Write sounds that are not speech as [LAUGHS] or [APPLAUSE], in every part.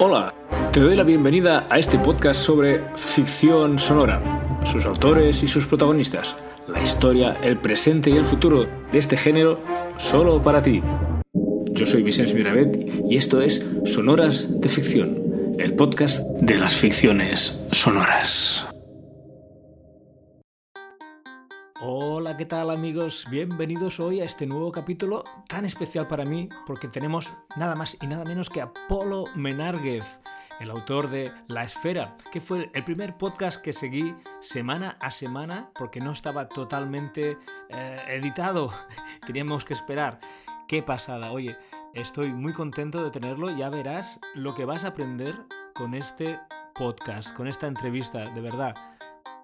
Hola, te doy la bienvenida a este podcast sobre ficción sonora, sus autores y sus protagonistas, la historia, el presente y el futuro de este género solo para ti. Yo soy Vicente Miravet y esto es Sonoras de Ficción, el podcast de las ficciones sonoras. Hola, ¿qué tal amigos? Bienvenidos hoy a este nuevo capítulo tan especial para mí porque tenemos nada más y nada menos que a Polo el autor de La Esfera, que fue el primer podcast que seguí semana a semana porque no estaba totalmente eh, editado. [LAUGHS] Teníamos que esperar. Qué pasada, oye, estoy muy contento de tenerlo, ya verás lo que vas a aprender con este podcast, con esta entrevista, de verdad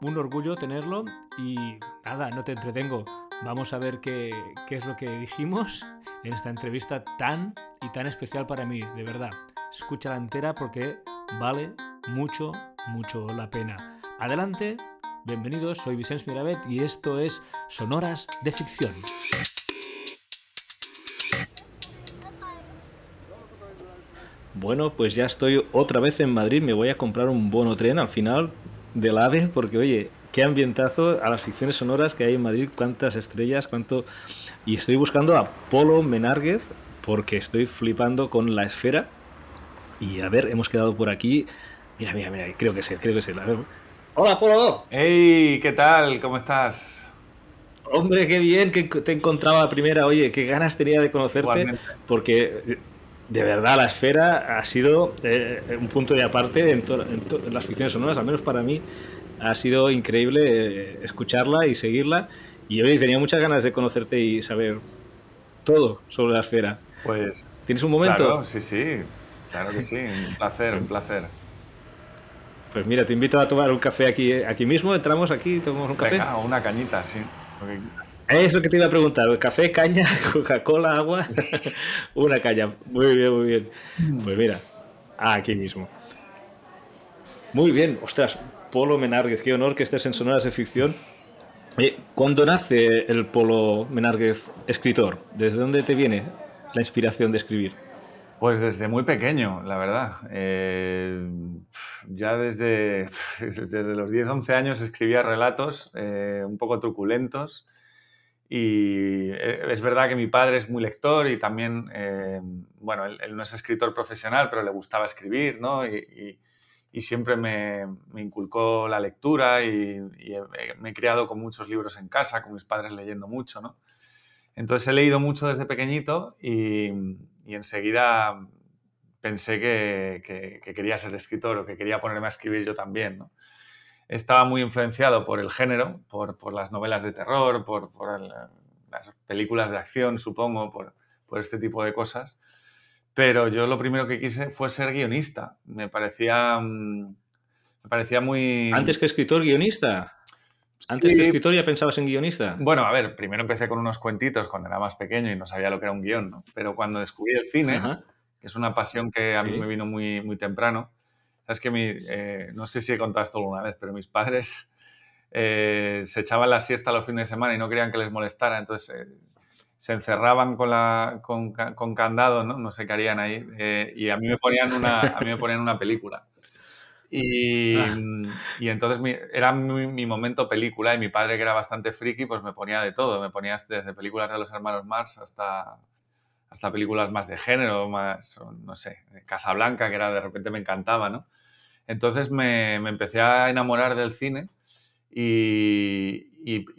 un orgullo tenerlo y nada, no te entretengo. Vamos a ver qué, qué es lo que dijimos en esta entrevista tan y tan especial para mí, de verdad. Escúchala entera porque vale mucho, mucho la pena. Adelante, bienvenidos, soy Vicente Mirabet y esto es Sonoras de Ficción. Bueno, pues ya estoy otra vez en Madrid, me voy a comprar un bono tren al final del AVE, porque oye, qué ambientazo a las ficciones sonoras que hay en Madrid, cuántas estrellas, cuánto... Y estoy buscando a Polo Menárguez, porque estoy flipando con la esfera. Y a ver, hemos quedado por aquí. Mira, mira, mira, creo que sé, creo que sé. A ver. Hola, Polo. Hey, ¿qué tal? ¿Cómo estás? Hombre, qué bien que te encontraba primera. Oye, qué ganas tenía de conocerte, porque de verdad la esfera ha sido eh, un punto de aparte en, las ficciones sonoras, al menos para mí ha sido increíble eh, escucharla y seguirla. Y hoy tenía muchas ganas de conocerte y saber todo sobre la esfera. Pues. ¿Tienes un momento? Claro, sí, sí. Claro que sí. Un placer, un placer. Pues mira, te invito a tomar un café aquí, aquí mismo. Entramos aquí, tomamos un café. Venga, una cañita, sí. Eso que te iba a preguntar, café, caña, [LAUGHS] Coca-Cola, agua, [LAUGHS] una caña. Muy bien, muy bien. Mm. Pues mira, aquí mismo. Muy bien, ostras, Polo Menárguez, qué honor que estés en Sonoras de Ficción. Eh, ¿Cuándo nace el Polo Menárguez escritor? ¿Desde dónde te viene la inspiración de escribir? Pues desde muy pequeño, la verdad. Eh, ya desde, [LAUGHS] desde los 10-11 años escribía relatos eh, un poco truculentos y eh, es verdad que mi padre es muy lector y también, eh, bueno, él, no es escritor profesional, pero le gustaba escribir, ¿no? Y, y, siempre me, me, inculcó la lectura y, me he criado con muchos libros en casa, con mis padres leyendo mucho, ¿no? Entonces he leído mucho desde pequeñito y, enseguida pensé que, que, que, quería ser escritor o que quería ponerme a escribir yo también, ¿no? Estaba muy influenciado por el género, por, por las novelas de terror, por, por las películas de acción, supongo, por, por, este tipo de cosas. Pero yo lo primero que quise fue ser guionista. Me parecía, mm, me parecía muy... Antes que escritor, guionista. Antes que escritor ya pensabas en guionista. Bueno, a ver, primero empecé con unos cuentitos cuando era más pequeño y no sabía lo que era un guion, ¿no? Pero cuando descubrí el cine, que es una pasión que a mí me vino muy, muy temprano, es que mi, eh, no sé si he contado esto alguna vez, pero mis padres eh, se echaban la siesta los fines de semana y no querían que les molestara, entonces eh, se encerraban con, la, con, con, candado, ¿no? no sé qué harían ahí, y a mí me ponían una, a mí me ponían una película. Y, y entonces mi, era mi, mi, momento película y mi padre, que era bastante friki, pues me ponía de todo. Me ponía desde películas de los hermanos Marx hasta, hasta películas más de género, más, no sé, Casablanca, que era de repente me encantaba, ¿no? Entonces me, empecé a enamorar del cine y,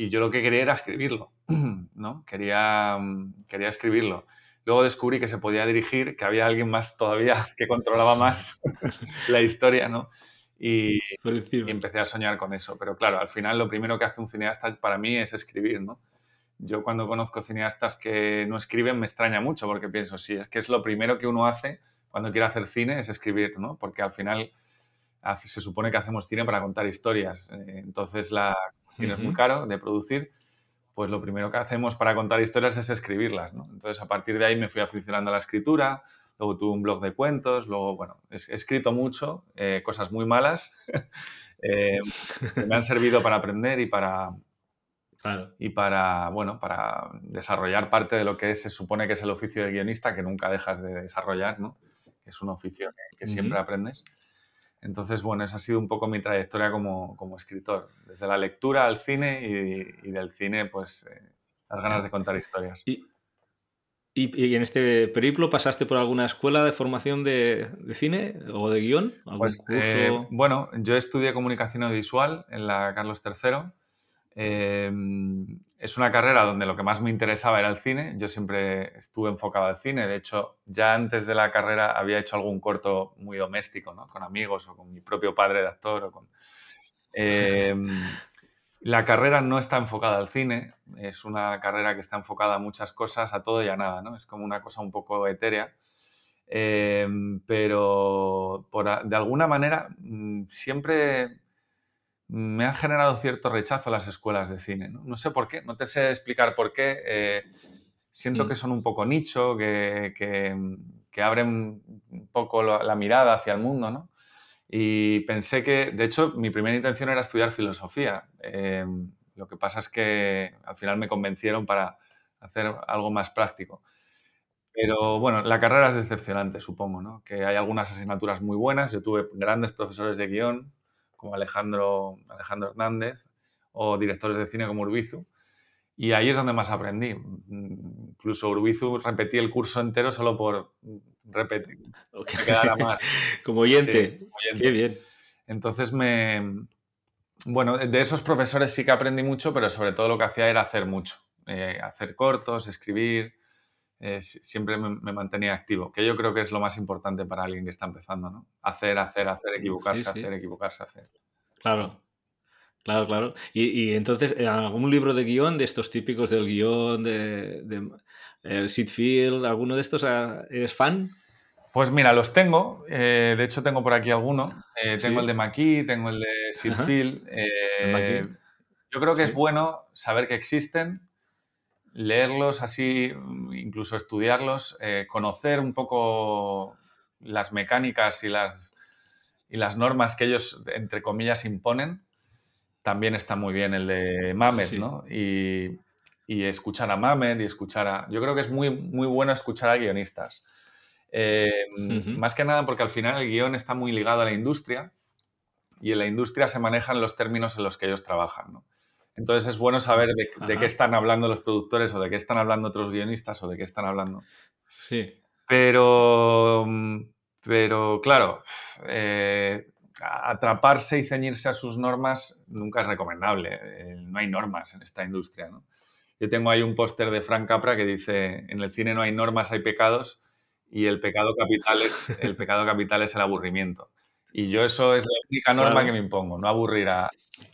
yo lo que quería era escribirlo, [CLEARS THROAT] ¿no? Quería, quería escribirlo. Luego descubrí que se podía dirigir, que había alguien más todavía [LAUGHS] que controlaba más [LAUGHS] la historia, ¿no? Y, y, empecé a soñar con eso. Pero claro, al final lo primero que hace un cineasta para mí es escribir, ¿no? Yo cuando conozco cineastas que no escriben me extraña mucho porque pienso, sí, es que es lo primero que uno hace cuando quiere hacer cine es escribir, ¿no? Porque al final se supone que hacemos cine para contar historias. Eh, entonces, la cine es muy caro de producir, pues lo primero que hacemos para contar historias es escribirlas. ¿no? Entonces, a partir de ahí me fui aficionando a la escritura, luego tuve un blog de cuentos, luego, bueno, he, escrito mucho, eh, cosas muy malas, [LAUGHS] eh, que me han servido para aprender y para, y para, bueno, para desarrollar parte de lo que se supone que es el oficio de guionista, que nunca dejas de desarrollar, ¿no? es un oficio que, siempre aprendes. Entonces, bueno, esa ha sido un poco mi trayectoria como, como escritor, desde la lectura al cine y, y del cine, pues eh, las ganas de contar historias. ¿Y, y, en este periplo pasaste por alguna escuela de formación de, de cine o de guion? ¿Algún pues, eh, bueno, yo estudié comunicación audiovisual en la Carlos III. Em, es una carrera donde lo que más me interesaba era el cine. Yo siempre estuve enfocado al cine. De hecho, ya antes de la carrera había hecho algún corto muy doméstico, ¿no? con amigos o con mi propio padre de actor. O con... Em, [LAUGHS] la carrera no está enfocada al cine, es una carrera que está enfocada a muchas cosas, a todo y a nada, ¿no? Es como una cosa un poco etérea. Em, pero de alguna manera mm, siempre me han generado cierto rechazo las escuelas de cine. No, sé por qué, no te sé explicar por qué. Eh, siento mm. que son un poco nicho, que, que, abren un poco la, mirada hacia el mundo, ¿no? Y pensé que, de hecho, mi primera intención era estudiar filosofía. Eh, lo que pasa es que al final me convencieron para hacer algo más práctico. Pero bueno, la carrera es decepcionante, supongo, ¿no? Que hay algunas asignaturas muy buenas. Yo tuve grandes profesores de guion, como Alejandro, Alejandro Hernández, o directores de cine como Urbizu. Y ahí es donde más aprendí. Incluso Urbizu repetí el curso entero solo por repetir, que quedara más. [LAUGHS] como, oyente. Qué bien. Entonces me... Bueno, de esos profesores sí que aprendí mucho, pero sobre todo lo que hacía era hacer mucho. Eh, hacer cortos, escribir, eh, siempre me, mantenía activo, que yo creo que es lo más importante para alguien que está empezando, ¿no? Hacer, hacer, hacer, equivocarse, hacer, equivocarse, hacer. Claro, claro, claro. Y, entonces, eh, ¿algún libro de guion, de estos típicos del guion, de, de Sid Field, alguno de estos, ah, eres fan? Pues mira, los tengo. Eh, de hecho, tengo por aquí alguno. Eh, tengo el de McKee, tengo el de. Eh, yo creo que es bueno saber que existen, leerlos así, incluso estudiarlos, conocer un poco las mecánicas y las, y las normas que ellos, entre comillas, imponen. También está muy bien el de Mamet, ¿no? Y, y, escuchar a Mamet y escuchar a... Yo creo que es muy, muy bueno escuchar a guionistas. Eh, más que nada porque al final el guion está muy ligado a la industria y en la industria se manejan los términos en los que ellos trabajan. Entonces es bueno saber de, qué están hablando los productores o de qué están hablando otros guionistas o de qué están hablando. Sí. Pero, pero claro, eh, atraparse y ceñirse a sus normas nunca es recomendable. Eh, no hay normas en esta industria. Yo tengo ahí un póster de Frank Capra que dice, en el cine no hay normas, hay pecados y el pecado capital es el pecado capital es el aburrimiento. Y yo eso es la única [LAUGHS] norma que me impongo, no aburrir a...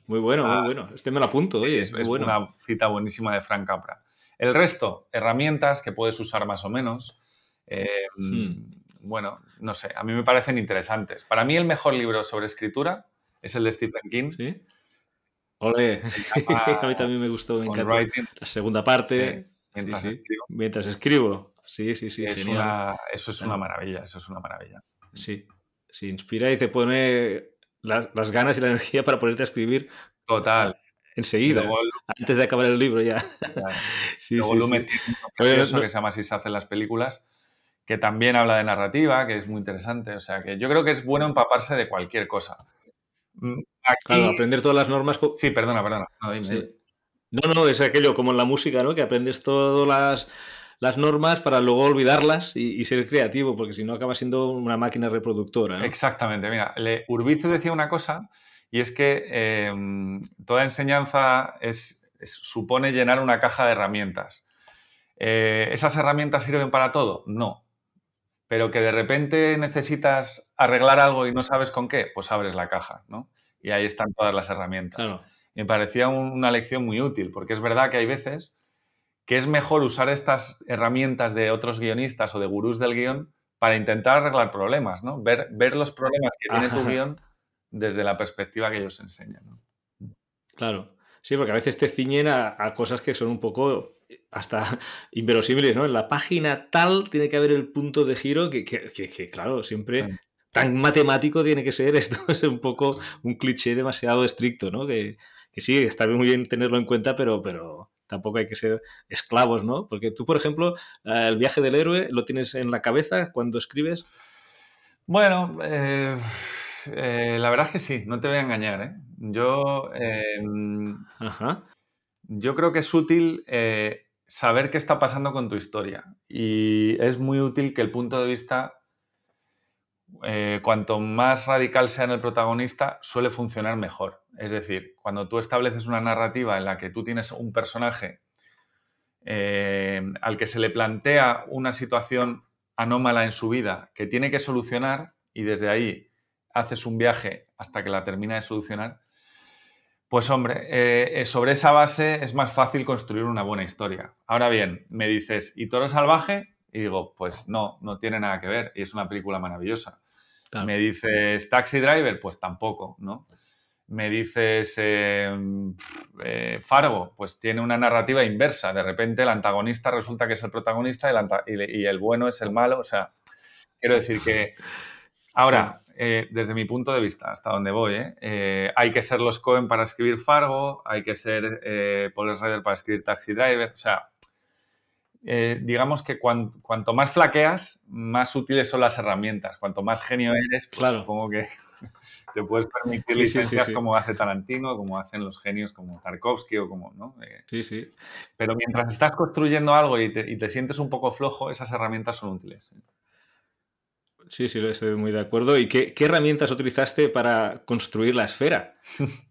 Muy bueno, muy bueno. Este me lo apunto, oye, es, es una cita buenísima de Frank Capra. El resto, herramientas que puedes usar más o menos. Eh, hmm. Bueno, no sé, a mí me parecen interesantes. Para mí el mejor libro sobre escritura es el de Stephen King. Sí. Ole, [LAUGHS] a mí también me gustó, me encantó. La segunda parte. mientras, escribo. mientras escribo. Sí, sí, sí. Es eso es una maravilla, eso es una maravilla. Sí, se inspira y te pone las, ganas y la energía para ponerte a escribir. Total. Enseguida, antes de acabar el libro ya. [LAUGHS] sí, sí, sí. Eso que se llama Así se hacen las películas, que también habla de narrativa, que es muy interesante. O sea, que yo creo que es bueno empaparse de cualquier cosa. Mm, claro, aprender todas las normas. Sí, perdona, perdona. No, no, no, es aquello como en la música, ¿no? Que aprendes todas las las normas para luego olvidarlas y, ser creativo, porque si no acaba siendo una máquina reproductora. Exactamente, mira, le, Urbizu decía una cosa y es que em, toda enseñanza es, supone llenar una caja de herramientas. Eh, ¿Esas herramientas sirven para todo? No. Pero que de repente necesitas arreglar algo y no sabes con qué, pues abres la caja, ¿no? Y ahí están todas las herramientas. me parecía una lección muy útil, porque es verdad que hay veces que es mejor usar estas herramientas de otros guionistas o de gurús del guion para intentar arreglar problemas, ¿no? Ver, ver los problemas que tiene tu guion desde la perspectiva que ellos enseñan. Claro. Sí, porque a veces te ciñen a, cosas que son un poco hasta [LAUGHS] inverosímiles, ¿no? En la página tal tiene que haber el punto de giro que, claro, siempre tan matemático tiene que ser. [LAUGHS] Esto es un poco un cliché demasiado estricto, ¿no? Que, sí, está muy bien tenerlo en cuenta, pero, pero tampoco hay que ser esclavos, ¿no? Porque tú, por ejemplo, eh, el viaje del héroe lo tienes en la cabeza cuando escribes. Bueno, eh, eh, la verdad es que sí, no te voy a engañar. ¿eh? Yo, em, yo creo que es útil saber qué está pasando con tu historia y es muy útil que el punto de vista, cuanto más radical sea en el protagonista, suele funcionar mejor. Es decir, cuando tú estableces una narrativa en la que tú tienes un personaje al que se le plantea una situación anómala en su vida que tiene que solucionar y desde ahí haces un viaje hasta que la termina de solucionar, pues hombre, eh, sobre esa base es más fácil construir una buena historia. Ahora bien, me dices, ¿y Toro Salvaje? Y digo, pues no, no tiene nada que ver y es una película maravillosa. Me dices, Taxi Driver? Pues tampoco, ¿no? me dices em, eh, Fargo, pues tiene una narrativa inversa. De repente el antagonista resulta que es el protagonista y, el bueno es el malo. O sea, quiero decir que [LAUGHS] ahora, eh, desde mi punto de vista, hasta donde voy, ¿eh? hay que ser los Cohen para escribir Fargo, hay que ser Paul Schrader para escribir Taxi Driver. O sea, digamos que cuanto más flaqueas, más útiles son las herramientas. Cuanto más genio eres, pues supongo que [LAUGHS] te puedes permitir licencias como hace Tarantino, como hacen los genios como Tarkovsky o como, ¿no? Eh, sí, sí. Pero mientras estás construyendo algo y te, sientes un poco flojo, esas herramientas son útiles. Sí, sí, estoy muy de acuerdo. ¿Y qué, herramientas utilizaste para construir la esfera? [LAUGHS]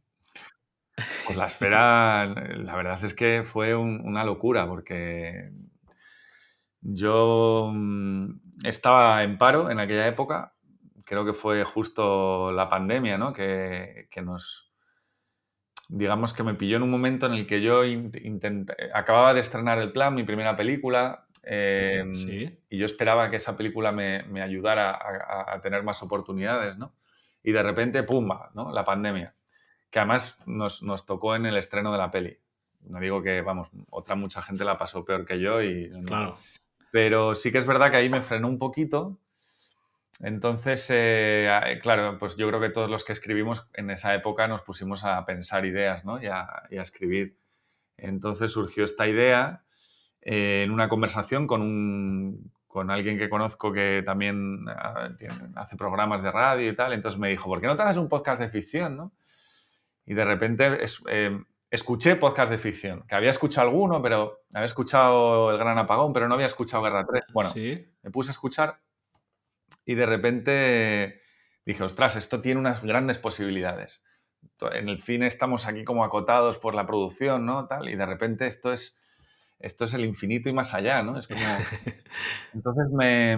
Pues la esfera, la verdad es que fue una locura porque yo mm, estaba en paro en aquella época creo que fue justo la pandemia, ¿no? Que, nos, digamos que me pilló en un momento en el que yo acababa de estrenar El Plan, mi primera película, em, y yo esperaba que esa película me, ayudara a, tener más oportunidades, ¿no? Y de repente, ¡pumba!, ¿no? La pandemia, que además nos, nos, tocó en el estreno de la peli. No digo que, vamos, otra mucha gente la pasó peor que yo y... Claro. Pero sí que es verdad que ahí me frenó un poquito entonces, eh, eh, claro, pues yo creo que todos los que escribimos en esa época nos pusimos a pensar ideas ¿no? y, a, escribir. Entonces surgió esta idea eh, en una conversación con, un, con alguien que conozco que también ah, hace programas de radio y tal. Entonces me dijo, ¿por qué no te haces un podcast de ficción? ¿no? Y de repente escuché podcast de ficción, que había escuchado alguno, pero había escuchado El Gran Apagón, pero no había escuchado Guerra 3. Bueno, me puse a escuchar y de repente dije, ostras, esto tiene unas grandes posibilidades. En el cine estamos aquí como acotados por la producción, ¿no? Tal, y de repente esto es, esto es el infinito y más allá, ¿no? Es como... [LAUGHS] Entonces me,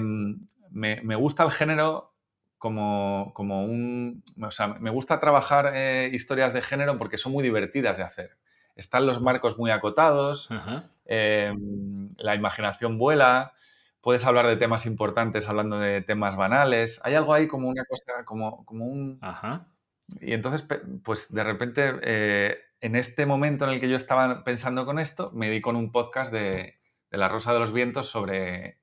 me, gusta el género como, como, un... O sea, me gusta trabajar eh, historias de género porque son muy divertidas de hacer. Están los marcos muy acotados, em, la imaginación vuela, puedes hablar de temas importantes hablando de temas banales. Hay algo ahí como una cosa, como, como un... Ajá. Y entonces, pues de repente, eh, en este momento en el que yo estaba pensando con esto, me di con un podcast de, La Rosa de los Vientos sobre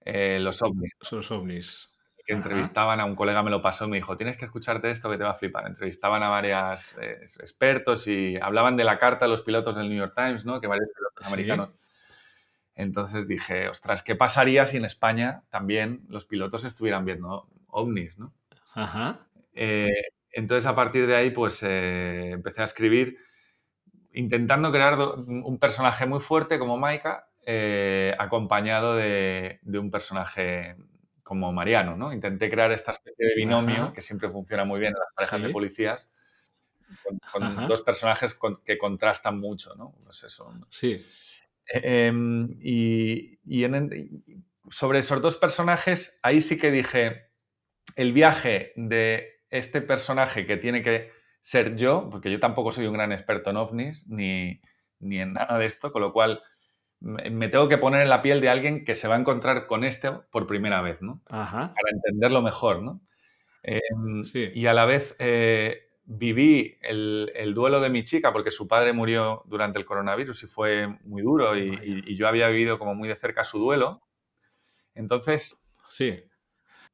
eh, los ovnis. Los ovnis. Que entrevistaban a un colega, me lo pasó y me dijo, tienes que escucharte esto que te va a flipar. Entrevistaban a varios eh, expertos y hablaban de la carta de los pilotos del New York Times, ¿no? Que varios pilotos americanos entonces dije, ostras, ¿qué pasaría si en España también los pilotos estuvieran viendo ovnis, ¿no? Ajá. Eh, entonces, a partir de ahí, pues eh, empecé a escribir intentando crear un personaje muy fuerte como Maika, eh, acompañado de, un personaje como Mariano, ¿no? Intenté crear esta especie de binomio que siempre funciona muy bien en las parejas de policías, con, dos personajes que contrastan mucho, ¿no? Pues eso. Sí. Em, y, sobre esos dos personajes, ahí sí que dije, el viaje de este personaje que tiene que ser yo, porque yo tampoco soy un gran experto en ovnis ni, en nada de esto, con lo cual me, tengo que poner en la piel de alguien que se va a encontrar con este por primera vez, ¿no? Para entenderlo mejor, ¿no? Em, y a la vez eh, viví el, duelo de mi chica porque su padre murió durante el coronavirus y fue muy duro y, yo había vivido como muy de cerca su duelo. Entonces, sí.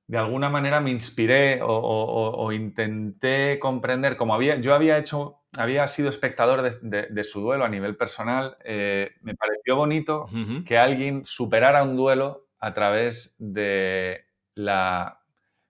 de alguna manera me inspiré o, intenté comprender, como había, yo había hecho, había sido espectador de, su duelo a nivel personal, eh, me pareció bonito que alguien superara un duelo a través de la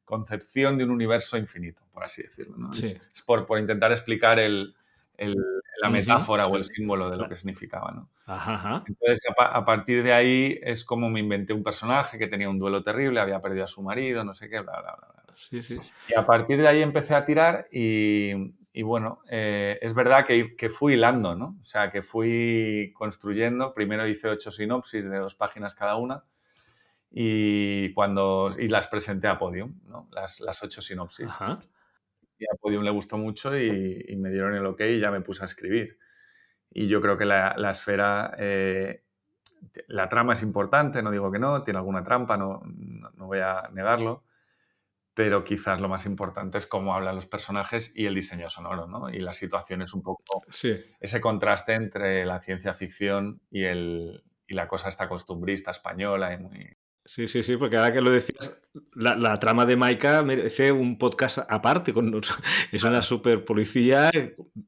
concepción de un universo infinito, por así decirlo. ¿no? Sí. Es por, por intentar explicar el, el- la metáfora o el sí. símbolo de lo que significaba. ¿no? Ajá, ajá. Entonces, a partir de ahí es como me inventé un personaje que tenía un duelo terrible, había perdido a su marido, no sé qué, bla, bla, bla. bla. Sí, sí. Y a partir de ahí empecé a tirar y, y bueno, eh, es verdad que, que fui hilando, ¿no? O sea, que fui construyendo. Primero hice ocho sinopsis de dos páginas cada una y, cuando, y las presenté a Podium, ¿no? Las, las ocho sinopsis. Ajá. Y a Podium le gustó mucho y, y me dieron el ok y ya me puse a escribir. Y yo creo que la, la esfera, eh, la trama es importante, no digo que no, tiene alguna trampa, no, no, no voy a negarlo, pero quizás lo más importante es cómo hablan los personajes y el diseño sonoro, ¿no? Y la situación es un poco Sí. ese contraste entre la ciencia ficción y, el, y la cosa esta costumbrista española y muy... Sí, sí, sí, porque ahora que lo decías, la, la trama de Maika merece un podcast aparte. Con, [LAUGHS] es una super policía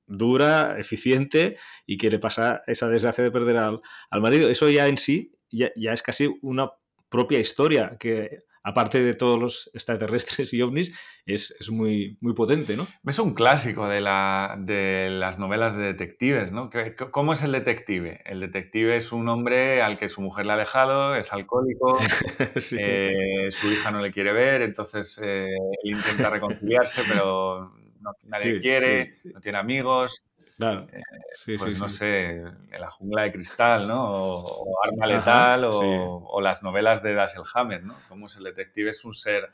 dura, eficiente y que le pasa esa desgracia de perder al, al marido. Eso ya en sí ya, ya es casi una propia historia que, aparte de todos los extraterrestres y ovnis, es, es muy, muy potente, ¿no? Es un clásico de, la, de las novelas de detectives, ¿no? ¿Qué- ¿Cómo es el detective? El detective es un hombre al que su mujer le ha dejado, es alcohólico, [LAUGHS] Sí. eh, su hija no le quiere ver, entonces eh, él intenta reconciliarse, pero no- nadie Sí, quiere, sí. no tiene amigos, Claro. eh, Sí, pues sí, no sí. sé, en la jungla de cristal, ¿no? O, o Arma Ajá, Letal, o, las novelas de Dashiell Hammett, ¿no? Cómo el detective, es un ser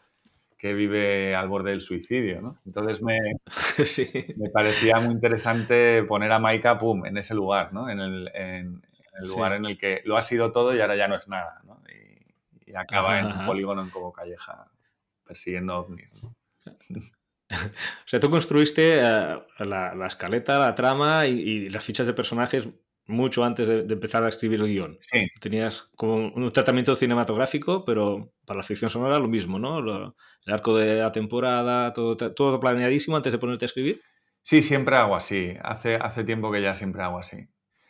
que vive al borde del suicidio, ¿no? Entonces me, [LAUGHS] me parecía muy interesante poner a Maika, pum, en ese lugar, ¿no? En el, en- en el Sí. lugar en el que lo ha sido todo y ahora ya no es nada, ¿no? Y, y acaba Ajá, en un polígono en Cobo Calleja persiguiendo ovnis. ¿no? [LAUGHS] O sea, tú construiste eh, la, la escaleta, la trama y, y las fichas de personajes mucho antes de, de empezar a escribir el guion. Sí, Tenías como un tratamiento cinematográfico, pero para la ficción sonora lo mismo, ¿no? Lo- el arco de la temporada, todo, todo planeadísimo antes de ponerte a escribir. sí, siempre hago así. Hace, hace tiempo que ya siempre hago así.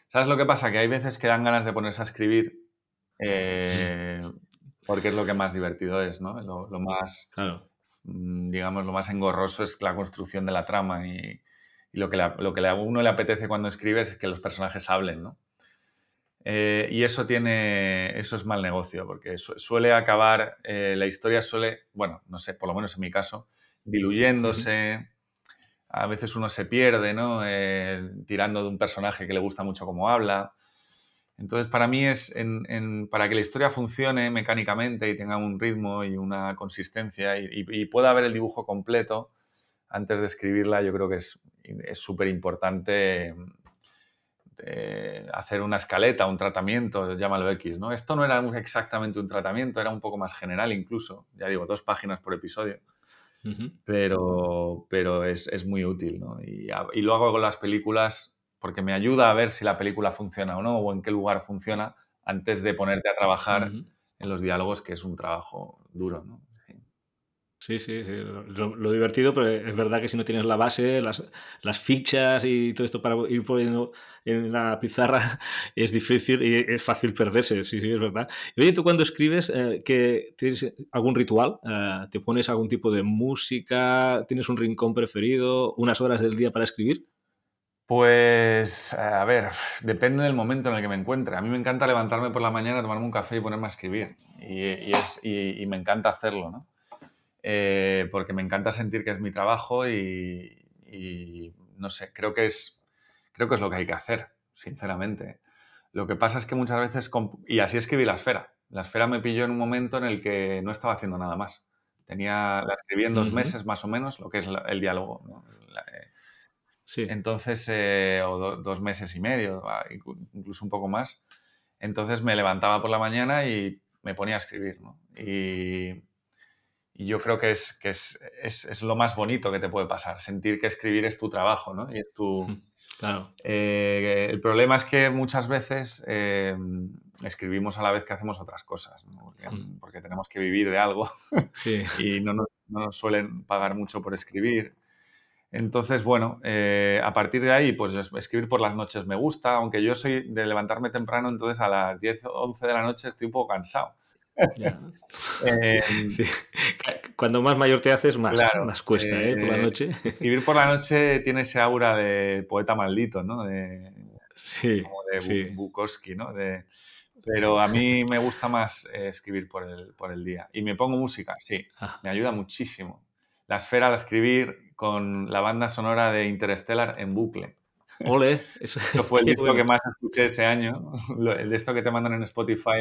¿Sabes lo que pasa? Que hay veces que dan ganas de ponerse a escribir eh, [LAUGHS] porque es lo que más divertido es, ¿no? Lo, lo más, Claro. Mm, digamos, lo más engorroso es la construcción de la trama y, lo que, lo que a uno le apetece cuando escribe es que los personajes hablen, ¿no? Eh, y eso tiene, eso es mal negocio, porque su- suele acabar, eh, la historia suele, bueno, no sé, por lo menos en mi caso, diluyéndose, a veces uno se pierde, ¿no? Eh, tirando de un personaje que le gusta mucho cómo habla. Entonces, para mí es, en- en- para que la historia funcione mecánicamente y tenga un ritmo y una consistencia y, y- y pueda ver el dibujo completo antes de escribirla, yo creo que es es súper importante eh, hacer una escaleta, un tratamiento, llámalo X, ¿no? Esto no era exactamente un tratamiento, era un poco más general incluso, ya digo, dos páginas por episodio, pero, pero es, es muy útil, ¿no? Y, y lo hago con las películas porque me ayuda a ver si la película funciona o no, o en qué lugar funciona, antes de ponerte a trabajar Ujú. en los diálogos, que es un trabajo duro, ¿no? Sí. Sí, sí, lo- lo divertido, pero es verdad que si no tienes la base, las, las fichas y todo esto para ir poniendo en la pizarra [LAUGHS] es difícil y es fácil perderse, sí, sí, es verdad. Y oye, tú cuando escribes, eh, que ¿tienes algún ritual? Eh, ¿Te pones algún tipo de música? ¿Tienes un rincón preferido? ¿Unas horas del día para escribir? Pues, a ver, depende del momento en el que me encuentre. A mí me encanta levantarme por la mañana, tomarme un café y ponerme a escribir. Y, y es, y, y me encanta hacerlo, ¿no? Eh, porque me encanta sentir que es mi trabajo y, no sé, creo que, es, creo que es lo que hay que hacer, sinceramente. Lo que pasa es que muchas veces, y así escribí La Esfera. La Esfera me pilló en un momento en el que no estaba haciendo nada más. Tenía, la escribí en dos meses más o menos, lo que es el diálogo. ¿no? La- eh, Sí. entonces, eh, o do- dos meses y medio, inclu- incluso un poco más. Entonces me levantaba por la mañana y me ponía a escribir, ¿no? Y, y yo creo que, es, que es, es, es lo más bonito que te puede pasar, sentir que escribir es tu trabajo, ¿no? Y es tu... Claro. Eh, el problema es que muchas veces eh, escribimos a la vez que hacemos otras cosas, ¿no? porque, Mm. porque tenemos que vivir de algo Sí. [LAUGHS] y no nos, no nos suelen pagar mucho por escribir. Entonces, bueno, eh, a partir de ahí, pues es- escribir por las noches me gusta, aunque yo soy de levantarme temprano, entonces a las 10 o 11 de la noche estoy un poco cansado. Em, sí. [LAUGHS] Cuando más mayor te haces, más, más cuesta, ¿eh? Por la eh, noche. Escribir por la noche tiene ese aura de poeta maldito, ¿no? De, sí. Como de Bukowski, ¿no? De, pero a mí me gusta más eh, escribir por el, por el día. Y me pongo música, sí. Me ayuda muchísimo. La esfera al escribir con la banda sonora de Interstellar en bucle. Ole, [LAUGHS] eso, fue el [LAUGHS] disco que más escuché ese año. [LAUGHS] El de esto que te mandan en Spotify.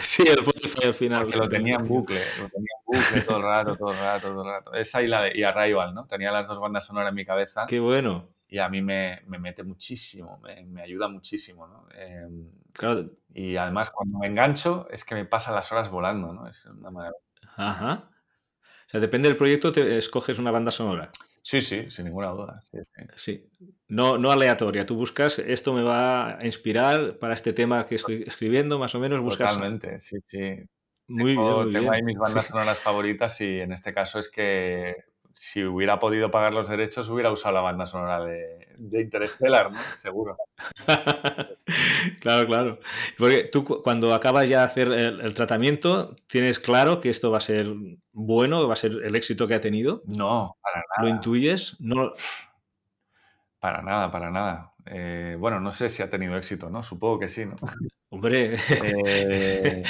Sí, el Spotify al final. Que lo tenía en bucle, lo tenía en bucle todo el rato, todo el rato, todo el rato. Esa y la de y Arrival, ¿no? Tenía las dos bandas sonoras en mi cabeza. Qué bueno. Y a mí me, me mete muchísimo, me, me, ayuda muchísimo, ¿no? Em, claro. Y además cuando me engancho es que me pasan las horas volando, ¿no? Es una maravilla. Ajá. O sea, depende del proyecto, te escoges una banda sonora. Sí, sí, sin ninguna duda. Sí, No, no aleatoria. Tú buscas, esto me va a inspirar para este tema que estoy escribiendo, más o menos buscas. Totalmente, sí, sí. Muy tengo, bien, tengo ahí mis bandas sonoras favoritas y en este caso es que si hubiera podido pagar los derechos hubiera usado la banda sonora de, de Interstellar, ¿no? Seguro. [LAUGHS] claro, claro. Porque tú cuando acabas ya de hacer el, tratamiento, ¿tienes claro que esto va a ser bueno, va a ser el éxito que ha tenido? No, para nada. ¿Lo intuyes? No. Para nada, para nada. Eh, bueno, no sé si ha tenido éxito, ¿no? Supongo que sí, ¿no? [LAUGHS] Hombre, [LAUGHS] eh,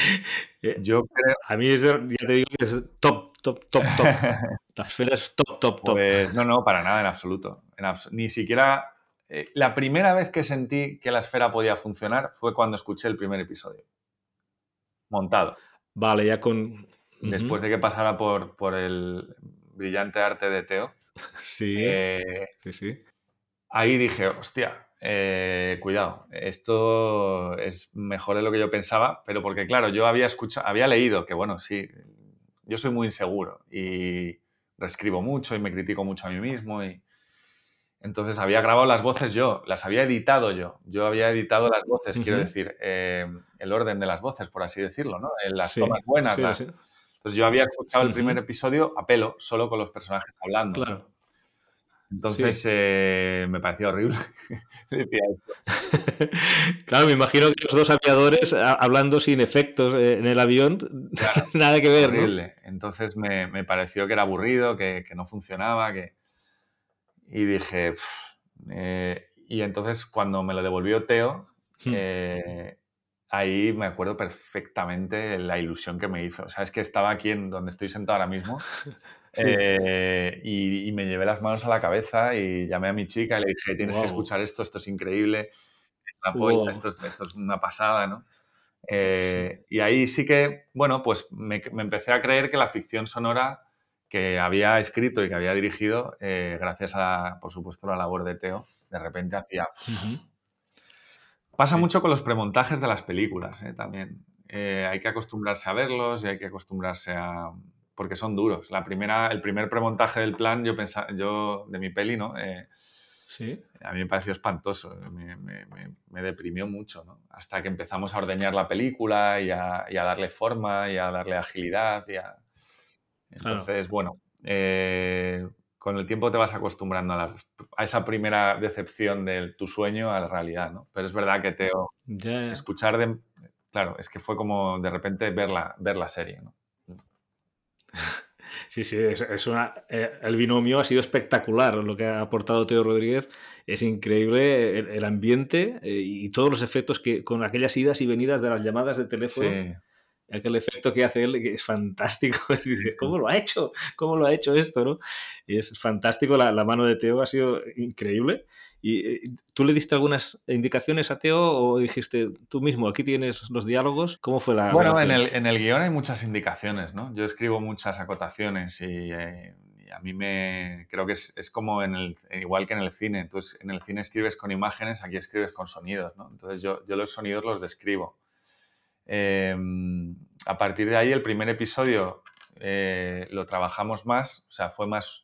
yo creo... A mí ya te digo que es top, top, top, top. [LAUGHS] La esfera es top, top, top. Pues, no, no, para nada, en absoluto. Ni siquiera... Eh, la primera vez que sentí que la esfera podía funcionar fue cuando escuché el primer episodio. Montado. Vale, ya con... Después de que pasara por, por el brillante arte de Teo. Sí, sí, sí ahí dije, hostia, eh, cuidado, esto es mejor de lo que yo pensaba, pero porque claro, yo había escuchado, había leído que bueno, sí, yo soy muy inseguro y reescribo mucho y me critico mucho a mí mismo y entonces había grabado las voces yo, las había editado yo, yo había editado las voces, quiero decir, eh, el orden de las voces, por así decirlo, ¿no? En las tomas buenas. Entonces yo había escuchado el primer episodio a pelo, solo con los personajes hablando. Claro. Entonces eh, me pareció horrible. [LAUGHS] [LAUGHS] claro, me imagino que los dos aviadores hablando sin efectos eh, en el avión, [LAUGHS] nada que ver. Horrible. Entonces me, pareció que era aburrido, que, no funcionaba, que... Y dije... Eh", y entonces cuando me lo devolvió Teo, hmm. ahí me acuerdo perfectamente la ilusión que me hizo. O sea, es que estaba aquí en donde estoy sentado ahora mismo eh, y, me llevé las manos a la cabeza y llamé a mi chica y le dije, tienes que escuchar esto, esto es increíble, esto, es, una pasada, ¿no? Eh, y ahí sí que, bueno, pues me, empecé a creer que la ficción sonora que había escrito y que había dirigido, eh, gracias a, por supuesto, la labor de Teo, de repente hacía... Pasa mucho con los premontajes de las películas, también. hay que acostumbrarse a verlos y hay que acostumbrarse a, porque son duros. La primera, el primer premontaje del plan, yo pensaba, yo de mi peli, ¿no? Eh, sí. A mí me pareció espantoso, me, me, me, deprimió mucho, ¿no? Hasta que empezamos a ordeñar la película y a, y a darle forma y a darle agilidad. Y a... Entonces, bueno, eh, con el tiempo te vas acostumbrando a, las, a, esa primera decepción de tu sueño a la realidad, ¿no? Pero es verdad que te escuchar de... Claro, es que fue como de repente ver la, ver la serie, ¿no? [LAUGHS] Sí, sí, es, una, eh, el binomio ha sido espectacular lo que ha aportado Teo Rodríguez. Es increíble el, ambiente eh, y todos los efectos que con aquellas idas y venidas de las llamadas de teléfono. Aquel efecto que hace él es fantástico. [LAUGHS] ¿Cómo lo ha hecho? ¿Cómo lo ha hecho esto? ¿no? Y es fantástico. La, la mano de Teo ha sido increíble. ¿Y eh, tú le diste algunas indicaciones a Teo o dijiste tú mismo, aquí tienes los diálogos? ¿Cómo fue la Bueno, en el, en el, guion hay muchas indicaciones, ¿no? Yo escribo muchas acotaciones y, eh, a mí me... Creo que es, es, como en el... Igual que en el cine. Entonces, en el cine escribes con imágenes, aquí escribes con sonidos, ¿no? Entonces, yo, yo los sonidos los describo. Em, a partir de ahí, el primer episodio eh, lo trabajamos más, o sea, fue más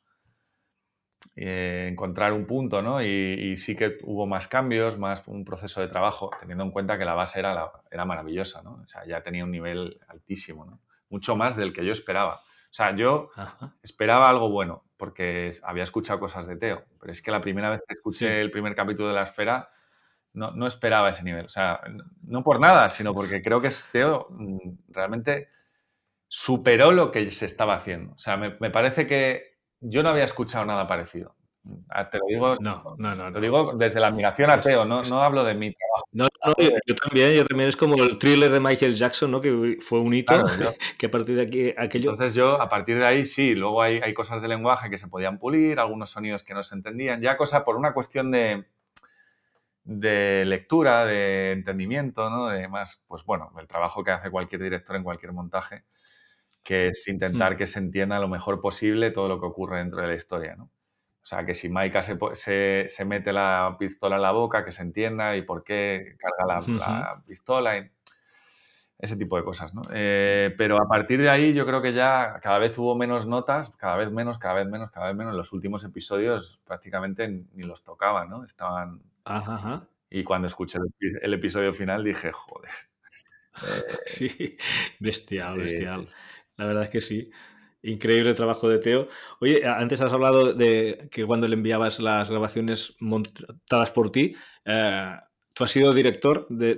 eh, encontrar un punto, ¿no? Y, sí que hubo más cambios, más un proceso de trabajo, teniendo en cuenta que la base era, era maravillosa, ¿no? O sea, ya tenía un nivel altísimo, ¿no? Mucho más del que yo esperaba. O sea, yo esperaba algo bueno, porque había escuchado cosas de Teo, pero es que la primera vez que escuché el primer capítulo de La Esfera, no, no, esperaba ese nivel. O sea, no por nada, sino porque creo que Teo mm, realmente superó lo que se estaba haciendo. O sea, me, parece que yo no había escuchado nada parecido. Ah, te lo digo, no, no, no, lo digo desde la admiración a Teo, no, no hablo de mi trabajo. No, no yo, también, yo también es como el thriller de Michael Jackson, ¿no? Que fue un hito, [LAUGHS] que a partir de aquí aquello... Entonces yo, a partir de ahí, sí, luego hay, hay cosas de lenguaje que se podían pulir, algunos sonidos que no se entendían, ya cosa por una cuestión de, de lectura, de entendimiento, ¿no? De más, pues bueno, el trabajo que hace cualquier director en cualquier montaje, que es intentar hmm. que se entienda lo mejor posible todo lo que ocurre dentro de la historia, ¿no? O sea, que si Maika se, se, mete la pistola en la boca, que se entienda y por qué carga la, pistola, y ese tipo de cosas, ¿no? Eh, pero a partir de ahí yo creo que ya cada vez hubo menos notas, cada vez menos, cada vez menos, cada vez menos. En los últimos episodios prácticamente ni los tocaban, ¿no? Estaban... Ajá, Y cuando escuché el, episodio final dije, joder. [LAUGHS] sí, bestial, bestial. La verdad es que sí. Increíble trabajo de Teo. Oye, antes has hablado de que cuando le enviabas las grabaciones montadas por ti, eh, tú has sido director de,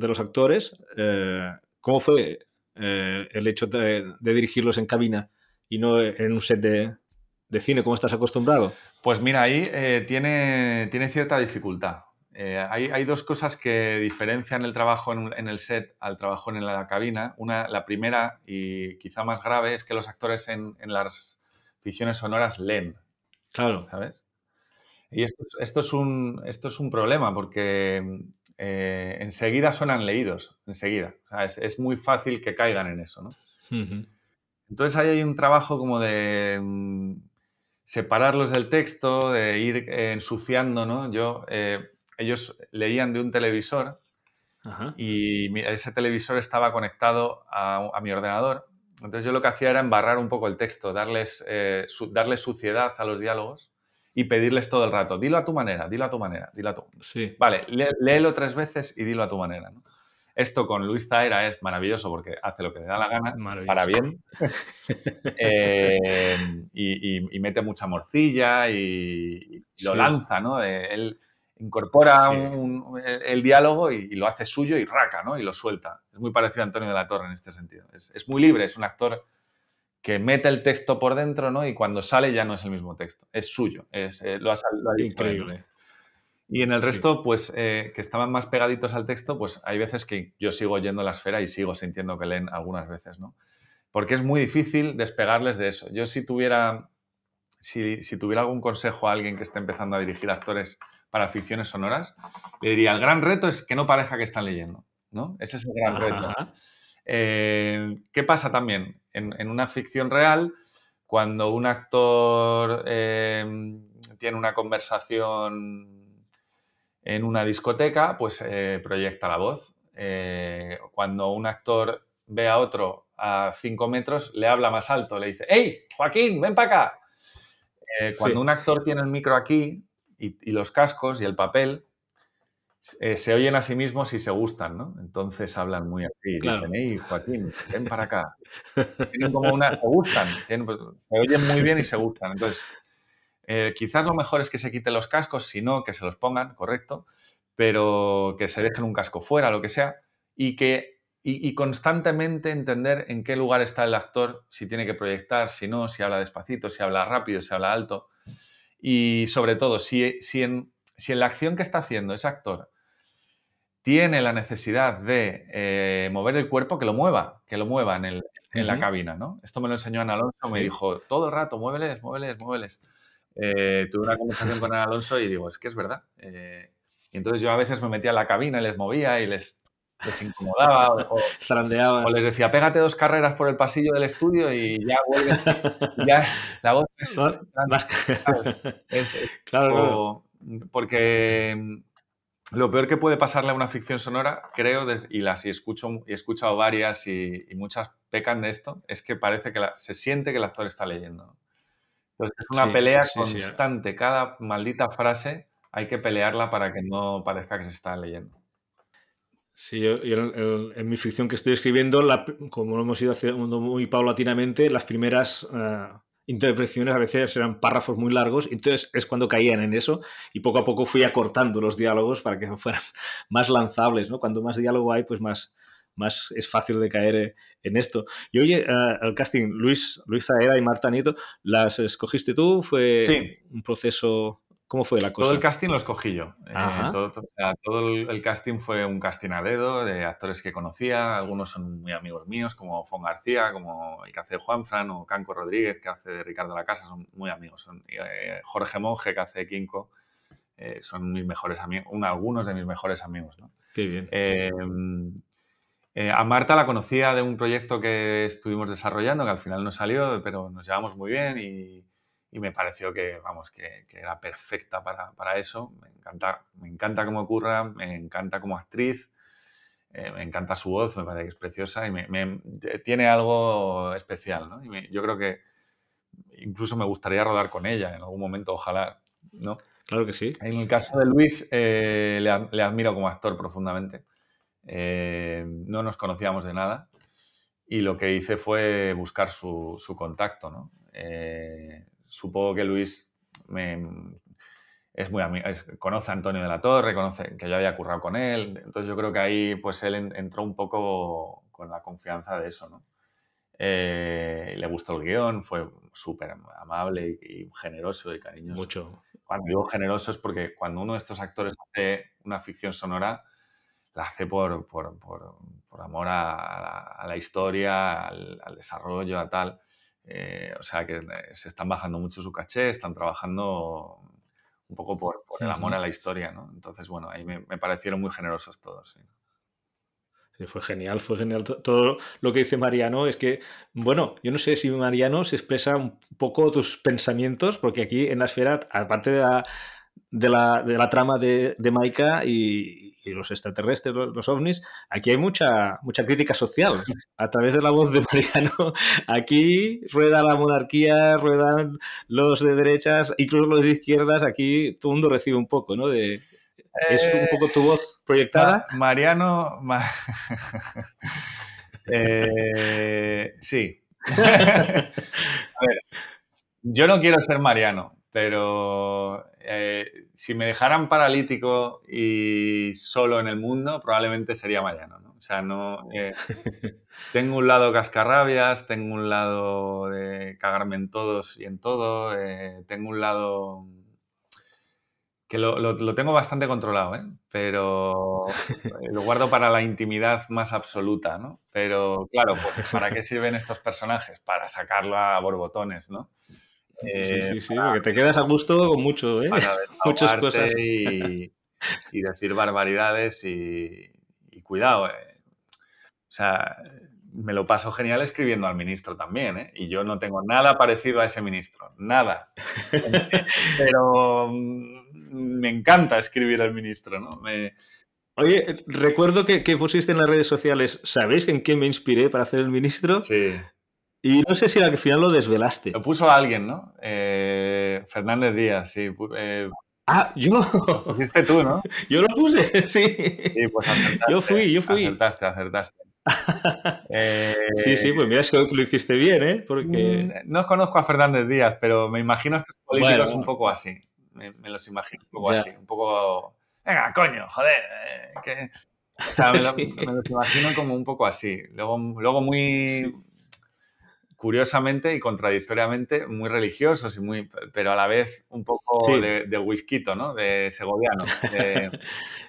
los actores. Eh, ¿Cómo fue eh, el hecho de, dirigirlos en cabina y no en un set de, cine? ¿Cómo estás acostumbrado? Pues mira, ahí tiene, tiene cierta dificultad. Eh, hay, dos cosas que diferencian el trabajo en, el set al trabajo en la cabina. Una, la primera y quizá más grave es que los actores en, las ficciones sonoras leen. Claro. ¿Sabes? Y esto, es, un, esto es un problema porque eh, enseguida suenan leídos, enseguida. es, muy fácil que caigan en eso, ¿no? Entonces ahí hay un trabajo como de mm, separarlos del texto, de ir ensuciando, ¿no? Yo eh, ellos leían de un televisor y ese televisor estaba conectado a, mi ordenador. Entonces yo lo que hacía era embarrar un poco el texto, darles, eh, darles suciedad a los diálogos y pedirles todo el rato, dilo a tu manera, dilo a tu manera, dilo a tu Sí. Vale, léelo tres veces y dilo a tu manera. Esto con Luis Taera es maravilloso porque hace lo que le da la gana, para bien, [LAUGHS] eh, y, mete mucha morcilla y, lo lanza, ¿no? Eh, él, incorpora el, diálogo y, lo hace suyo y raca, ¿no? Y lo suelta. Es muy parecido a Antonio de la Torre en este sentido. Es, muy libre, es un actor que mete el texto por dentro, ¿no? Y cuando sale ya no es el mismo texto, es suyo, es, eh, lo, ha, Increíble. Y en el resto, pues, eh, que estaban más pegaditos al texto, pues hay veces que yo sigo yendo la esfera y sigo sintiendo que leen algunas veces, ¿no? Porque es muy difícil despegarles de eso. Yo si tuviera, si, si tuviera algún consejo a alguien que esté empezando a dirigir actores para ficciones sonoras, le diría, el gran reto es que no parezca que están leyendo, ¿no? Ese es el gran reto. Eh, ¿Qué pasa también? En, una ficción real, cuando un actor eh, tiene una conversación en una discoteca, pues eh, proyecta la voz. cuando un actor ve a otro a cinco metros, le habla más alto, le dice, ¡Hey, Joaquín, ven para acá! cuando un actor tiene el micro aquí, y, los cascos y el papel eh, se oyen a sí mismos y se gustan, ¿no? Entonces hablan muy así. Dicen, hey, Joaquín, ven para acá. [LAUGHS] Tienen como una... Se gustan. Pues, se oyen muy bien y se gustan. Entonces, eh, quizás lo mejor es que se quiten los cascos, si no, que se los pongan, correcto, pero que se dejen un casco fuera, lo que sea, y que y, constantemente entender en qué lugar está el actor, si tiene que proyectar, si no, si habla despacito, si habla rápido, si habla alto. Y sobre todo, si, si, en, si en la acción que está haciendo ese actor tiene la necesidad de eh, mover el cuerpo, que lo mueva, que lo mueva en, el, en la cabina, ¿no? Esto me lo enseñó Ana Alonso, me dijo, todo el rato, muéveles, muéveles, muéveles. Eh, tuve una conversación con Ana Alonso y digo, es que es verdad. Eh, y entonces yo a veces me metía en la cabina y les movía y les les incomodaba o, [LAUGHS] o, les decía, pégate dos carreras por el pasillo del estudio y ya vuelves, ya la voz es, [LAUGHS] claro, porque mm, lo peor que puede pasarle a una ficción sonora, creo, y las y escucho y he escuchado varias y, muchas pecan de esto, es que parece que se siente que el actor está leyendo. Entonces es una pelea constante, cada maldita frase hay que pelearla para que no parezca que se está leyendo. Sí, yo, en, mi ficción que estoy escribiendo, como lo hemos ido haciendo muy paulatinamente, las primeras eh, interpretaciones a veces eran párrafos muy largos, entonces es cuando caían en eso y poco a poco fui acortando los diálogos para que [LAUGHS] fueran más lanzables, ¿no? Cuando más diálogo hay, pues más, más es fácil de caer en esto. Y oye, el casting, Luis, Luis Zaera y Marta Nieto, ¿las escogiste tú? ¿Fue un proceso ¿Cómo fue la cosa? Todo el casting lo escogí yo. Eh, todo, el, casting fue un casting a dedo de actores que conocía. Algunos son muy amigos míos, como Fon García, como el que hace Juanfran, o Canco Rodríguez, que hace de Ricardo La Casa, son muy amigos. Son, eh, Jorge Monge, que hace Kinko, eh, son mis mejores amigos, algunos de mis mejores amigos. ¿no? Qué bien. A Marta la conocía de un proyecto que estuvimos desarrollando, que al final no salió, pero nos llevamos muy bien y y me pareció que, vamos, que, era perfecta para, para, eso. Me encanta, me encanta cómo ocurra, me encanta como actriz, eh, me encanta su voz, me parece que es preciosa y me, tiene algo especial, ¿no? Y yo creo que incluso me gustaría rodar con ella en algún momento, ojalá, ¿no? Claro que sí. En el caso de Luis, eh, le, admiro como actor profundamente. Eh, no nos conocíamos de nada y lo que hice fue buscar su, su contacto, ¿no? Supongo que Luis es muy conoce a Antonio de la Torre, conoce que yo había currado con él, entonces yo creo que ahí pues él entró un poco con la confianza de eso, ¿no? Eh, le gustó el guion, fue súper amable y, generoso y cariñoso. Mucho. Cuando digo generoso es porque cuando uno de estos actores hace una ficción sonora, la hace por, por, amor a, la, historia, al, al, desarrollo, a tal. Eh, o sea que eh, se están bajando mucho su caché, están trabajando un poco por, el amor a la historia, ¿no? Entonces, bueno, ahí me, parecieron muy generosos todos. Sí. fue genial, fue genial. Todo lo que dice Mariano es que, bueno, yo no sé si Mariano se expresa un poco tus pensamientos, porque aquí en la esfera, aparte de la, de la, de la trama de, de Maika y, y los extraterrestres, los, ovnis, aquí hay mucha, mucha crítica social a través de la voz de [LAUGHS] Mariano. Aquí rueda la monarquía, ruedan los de derechas, incluso los de izquierdas, aquí todo el mundo recibe un poco, ¿no? De, ¿Es un poco tu voz proyectada? Mariano... [LAUGHS] Eh, sí. [LAUGHS] a ver, yo no quiero ser Mariano, pero eh, si me dejaran paralítico y solo en el mundo, probablemente sería Mariano, ¿no? O sea, no... Eh, [LAUGHS] tengo un lado cascarrabias, tengo un lado de cagarme en todos y en todo, eh, tengo un lado que lo, tengo bastante controlado, ¿eh? pero lo guardo para la intimidad más absoluta, ¿no? Pero claro, pues, ¿para qué sirven estos personajes? Para sacarlo a borbotones, ¿no? Sí, sí, sí, porque te quedas a gusto con mucho, ¿eh? [LAUGHS] Muchas cosas. Y, decir barbaridades y, cuidado. Eh. O sea, me lo paso genial escribiendo al ministro también, ¿eh? Y yo no tengo nada parecido a ese ministro, nada. [LAUGHS] Pero mm, me encanta escribir al ministro, ¿no? Oye, recuerdo que, que, pusiste en las redes sociales, ¿sabéis en qué me inspiré para hacer el ministro? Sí. Y no sé si al final lo desvelaste. Lo puso alguien, ¿no? Eh, Fernández Díaz, sí. Eh, ah, yo. Lo pusiste tú, ¿no? [LAUGHS] Yo lo puse, sí. Sí, pues acertaste. Yo fui, yo fui. Acertaste, acertaste. [LAUGHS] Eh, sí, sí, pues mira, es que lo hiciste bien, ¿eh? Porque... Mm, no conozco a Fernández Díaz, pero me imagino a estos políticos un poco así. Me, los imagino un poco así. Un poco. Venga, coño, joder. que... [LAUGHS] me, los imagino como un poco así. Luego, luego muy curiosamente y contradictoriamente muy religiosos y muy, pero a la vez un poco de, de, whisky, ¿no? De segoviano. [LAUGHS]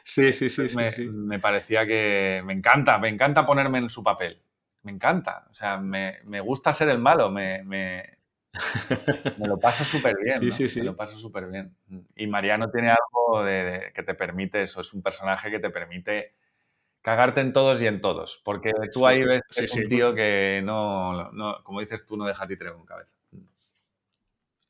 sí, sí, sí, me, sí, me, parecía que me encanta, me encanta ponerme en su papel. Me encanta. O sea, me, me gusta ser el malo, me, me, [LAUGHS] me lo paso súper bien. Sí, sí, sí. Me lo paso súper bien. Y Mariano tiene algo de, que te permite eso, es un personaje que te permite cagarte en todos y en todos, porque tú ahí ves que es un tío que no, como dices tú, no deja títere con cabeza.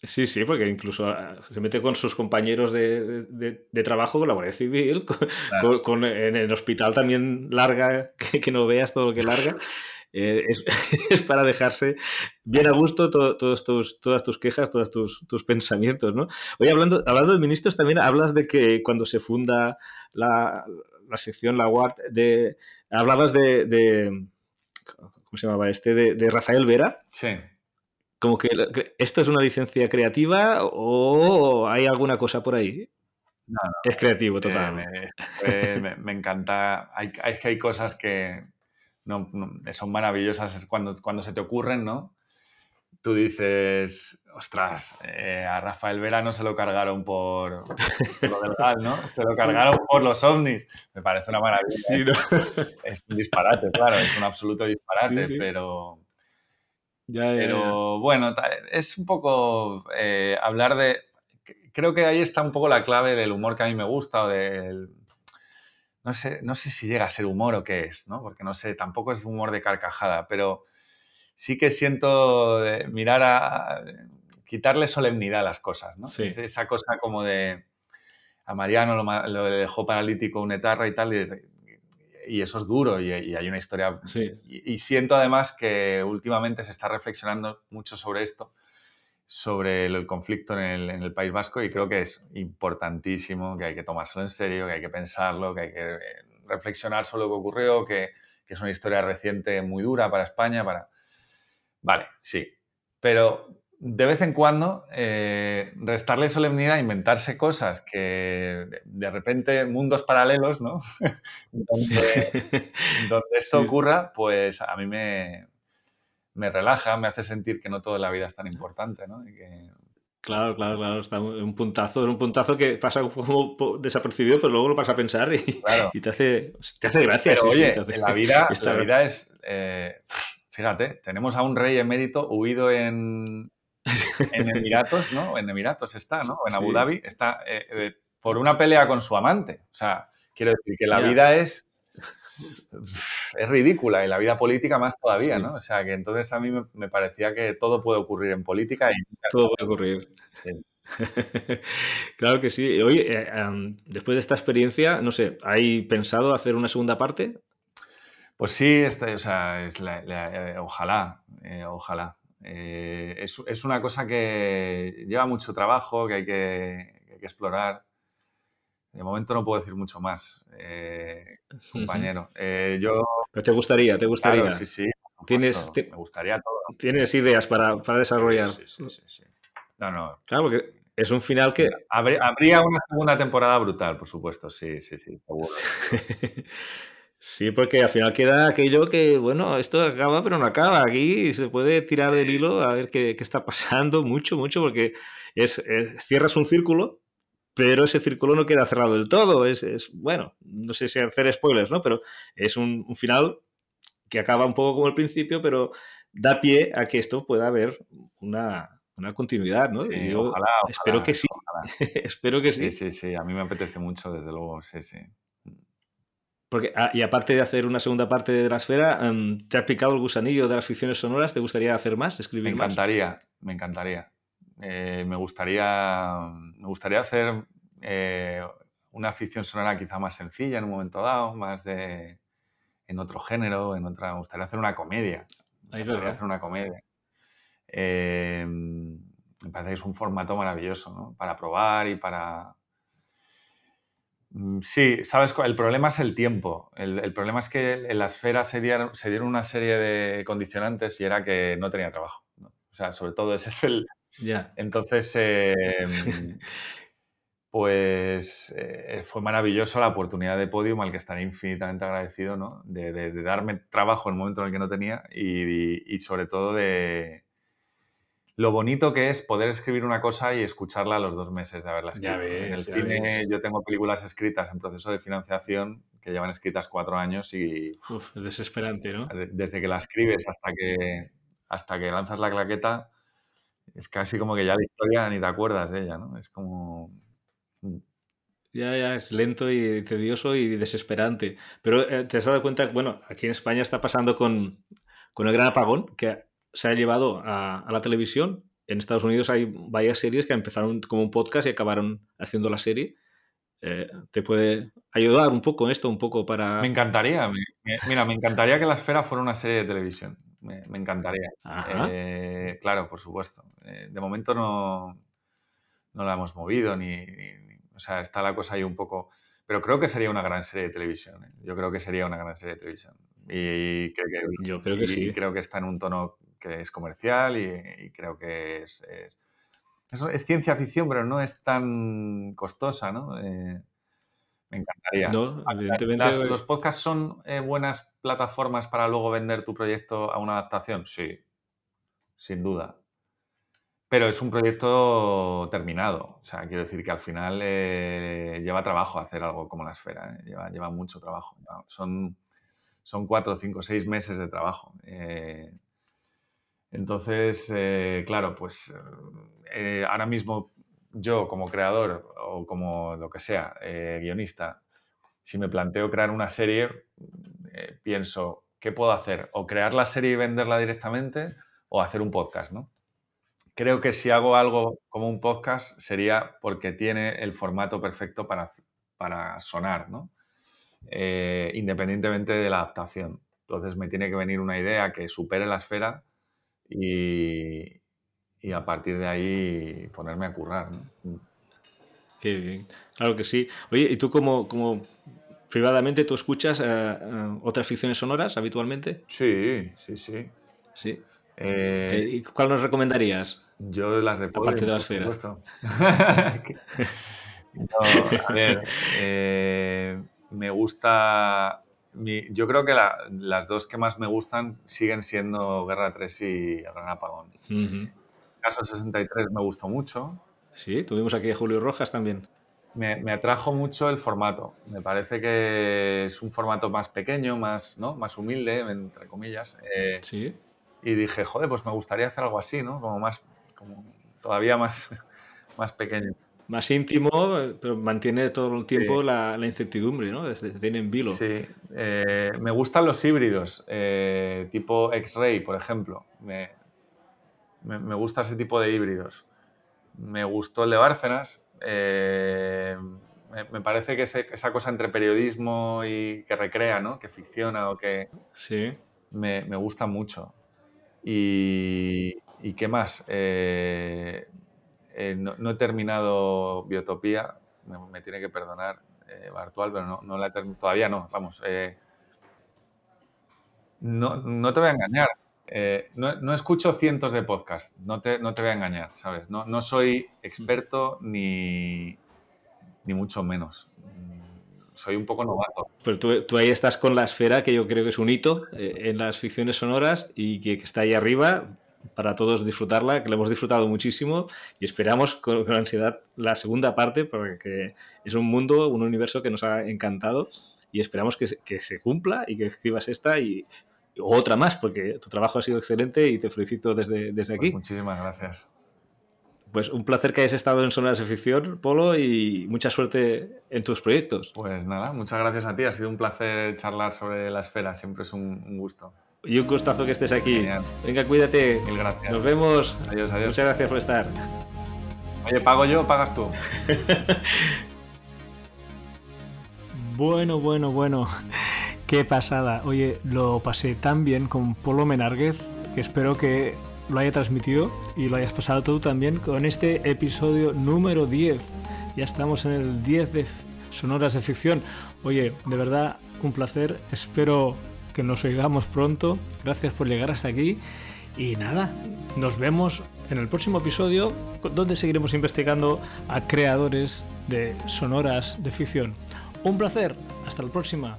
Sí, sí, porque incluso ah, se mete con sus compañeros de, de, trabajo con la Guardia Civil, [LAUGHS] con, en el hospital también larga, [LAUGHS] que, no veas todo lo que larga. Eh, es, [LAUGHS] para dejarse bien a gusto todos tus, todas tus quejas, todos tus, tus, pensamientos, ¿no? Hoy hablando, hablando de ministros, también hablas de que cuando se funda la, la sección, la WART, de, hablabas de, ¿cómo se llamaba este? De, Rafael Vera. Sí. Como que esto es una licencia creativa o hay alguna cosa por ahí. No, es creativo, total. me, encanta. Hay, es que hay cosas que. no, son maravillosas cuando, cuando se te ocurren, ¿no? Tú dices, ostras, eh, a Rafael Vera no se lo cargaron por, lo del GAL, ¿no? Se lo cargaron por los ovnis. Me parece una maravilla. ¿eh? Es un disparate, claro, es un absoluto disparate, pero... pero bueno, es un poco eh, hablar de... Creo que ahí está un poco la clave del humor que a mí me gusta o del no sé, no sé si llega a ser humor o qué es, ¿no? Porque no sé, tampoco es humor de carcajada, pero sí que siento mirar a, quitarle solemnidad a las cosas, ¿no? Esa cosa como de a Mariano lo, dejó paralítico un etarra y tal, y, eso es duro y, hay una historia. Y, siento además que últimamente se está reflexionando mucho sobre esto, sobre el, conflicto en el, País Vasco, y creo que es importantísimo, que hay que tomárselo en serio, que hay que pensarlo, que hay que eh, reflexionar sobre lo que ocurrió, que, que es una historia reciente muy dura para España, para Vale, sí. Pero de vez en cuando eh, restarle solemnidad, inventarse cosas que de repente, mundos paralelos, ¿no? [LAUGHS] donde, esto ocurra, pues a mí me, me, relaja, me hace sentir que no toda la vida es tan importante, ¿no? Claro, claro, claro, está un puntazo, un puntazo que pasa como desapercibido, pero luego lo vas a pensar y, te, hace, te hace gracia. Pero oye, la, vida, [LAUGHS] la vida es... Eh, Fíjate, tenemos a un rey emérito huido en, [LAUGHS] Emiratos, ¿no? En Emiratos está, ¿no? En Abu Dhabi está eh, eh, por una pelea con su amante. O sea, quiero decir que la vida es [LAUGHS] es ridícula y la vida política más todavía, ¿no? O sea, que entonces a mí me, parecía que todo puede ocurrir en política y todo puede ocurrir. [LAUGHS] claro que sí. Oye, eh, después de esta experiencia, no sé, ¿hay pensado hacer una segunda parte? Pues sí, este, o sea, es eh, ojalá, eh, ojalá. Eh, es, una cosa que lleva mucho trabajo, que hay que, explorar. De momento no puedo decir mucho más, compañero. yo... Pero te gustaría, te gustaría. sí, sí. ¿Tienes, me gustaría todo. ¿Tienes ideas para, desarrollar? Sí, sí, sí, No, no. Claro, porque es un final que... Habría, una segunda temporada brutal, por supuesto, sí, sí, sí, seguro. [LAUGHS] Sí, porque al final queda aquello que, bueno, esto acaba pero no acaba. Aquí se puede tirar del hilo a ver qué, está pasando [LAUGHS] mucho, mucho, porque es, cierras un círculo, pero ese círculo no queda cerrado del todo. Es, bueno, no sé si hacer spoilers, ¿no? Pero es un, final que acaba un poco como el principio, pero da pie a que esto pueda haber una, continuidad, ¿no? y yo espero que sí. [LAUGHS] espero que sí. Sí, sí, sí. A mí me apetece mucho, desde luego, sí, sí. Porque, ah, y aparte de hacer una segunda parte de la esfera, em, ¿te ha picado el gusanillo de las ficciones sonoras? ¿Te gustaría hacer más, escribir me encantaría, Me encantaría, eh, me gustaría. Me gustaría hacer eh, una ficción sonora quizá más sencilla en un momento dado, más de. en otro género, en otra. Me gustaría hacer una comedia. Me gustaría hacer una comedia. Em, me parece que es un formato maravilloso, ¿no? Para probar y para sí, sabes, el problema es el tiempo. El, problema es que en la esfera se dieron, se dieron, una serie de condicionantes y era que no tenía trabajo. O sea, sobre todo ese es el... Ya. Entonces, [LAUGHS] em, pues eh, fue maravilloso la oportunidad de podium al que estaré infinitamente agradecido, ¿no? De, darme trabajo en el momento en el que no tenía y sobre todo de, lo bonito que es poder escribir una cosa y escucharla a los dos meses de haberla escrito. en el cine yo tengo películas escritas en proceso de financiación que llevan escritas cuatro años y... Uf, es desesperante, ¿no? Desde que la escribes hasta que, hasta que lanzas la claqueta, es casi como que ya la historia ni te acuerdas de ella, ¿no? Es como... Mm. Ya, ya, es lento y tedioso y desesperante. Pero eh, te has dado cuenta, bueno, aquí en España está pasando con, con el gran apagón, que se ha llevado a, la televisión. En Estados Unidos hay varias series que empezaron como un podcast y acabaron haciendo la serie. Eh, ¿Te puede ayudar un poco esto, un poco para...? Me encantaría. mira, me encantaría que La Esfera fuera una serie de televisión. Me, encantaría. Eh, claro, por supuesto. Eh, de momento no, no la hemos movido, ni, O sea, está la cosa ahí un poco... Pero creo que sería una gran serie de televisión. Yo creo que sería una gran serie de televisión. Y creo que, Yo creo que sí. Creo que está en un tono que es comercial y, creo que es, es, ciencia ficción, pero no es tan costosa, ¿no? Eh, me encanta. encantaría. No, evidentemente. ¿Los podcasts son eh, buenas plataformas para luego vender tu proyecto a una adaptación? Sí, sin duda. Pero es un proyecto terminado. O sea, quiero decir que al final eh, lleva trabajo hacer algo como la esfera. ¿eh? Lleva, mucho trabajo. Son, son cuatro, cinco, seis meses de trabajo. Entonces, claro, pues ahora mismo yo como creador o como lo que sea, eh, guionista, si me planteo crear una serie, eh, pienso, ¿qué puedo hacer? O crear la serie y venderla directamente o hacer un podcast. Creo que si hago algo como un podcast sería porque tiene el formato perfecto para, para sonar, ¿no? Eh, independientemente de la adaptación. Entonces me tiene que venir una idea que supere la esfera y, y a partir de ahí ponerme a currar. Mm. Qué bien. Claro que sí. Oye, ¿y tú como, como privadamente tú escuchas eh, eh, otras ficciones sonoras habitualmente? Sí, sí, sí. Sí. Eh, ¿Y cuál nos recomendarías? Yo las de Aparte de la esfera. [LAUGHS] a ver, [LAUGHS] me gusta. Yo creo que las dos que más me gustan siguen siendo Guerra 3 y Gran Apagón. Caso 63 me gustó mucho. Sí, tuvimos aquí a Julio Rojas también. Me, atrajo mucho el formato. Me parece que es un formato más pequeño, más, ¿no? más humilde, entre comillas. Eh, sí. Y dije, joder, pues me gustaría hacer algo así, ¿no? Como más, como todavía más, [LAUGHS] más pequeño. Más íntimo, pero mantiene todo el tiempo la, incertidumbre, ¿no? Tiene en vilo. Sí. Eh, me gustan los híbridos, eh, tipo X-Ray, por ejemplo. Me, me, gusta ese tipo de híbridos. Me gustó el de Bárcenas. Eh, me, parece que esa cosa entre periodismo y que recrea, ¿no? Que ficciona o que... Sí. Me, gusta mucho. Y, qué más? Eh, eh, no, he terminado Biotopía, me, tiene que perdonar Bartual, pero no, no la todavía no, vamos. no, no te voy a engañar, eh, no, escucho cientos de podcasts, no te, no te voy a engañar, ¿sabes? No, no soy experto ni, ni mucho menos. Soy un poco novato. Pero tú, ahí estás con la esfera, que yo creo que es un hito eh, en las ficciones sonoras y que, está ahí arriba para todos disfrutarla, que la hemos disfrutado muchísimo y esperamos con, ansiedad la segunda parte, porque es un mundo, un universo que nos ha encantado y esperamos que, que se cumpla y que escribas esta y otra más, porque tu trabajo ha sido excelente y te felicito desde, desde aquí. Pues muchísimas gracias. Pues un placer que hayas estado en Sonas de Ficción, Polo, y mucha suerte en tus proyectos. Pues nada, muchas gracias a ti. Ha sido un placer charlar sobre la esfera. Siempre es un, gusto. Y un gustazo que estés aquí. Venga, cuídate. Mil gracias. Nos vemos. Adiós, adiós. Muchas gracias por estar. Oye, ¿pago yo o pagas tú? [LAUGHS] bueno, bueno, bueno. Qué pasada. Oye, lo pasé tan bien con Polo Menárguez que espero que lo haya transmitido y lo hayas pasado tú también con este episodio número 10. Ya estamos en el 10 de Sonoras de Ficción. Oye, de verdad, un placer. Espero que nos oigamos pronto. Gracias por llegar hasta aquí. Y nada, nos vemos en el próximo episodio donde seguiremos investigando a creadores de sonoras de ficción. Un placer. Hasta la próxima.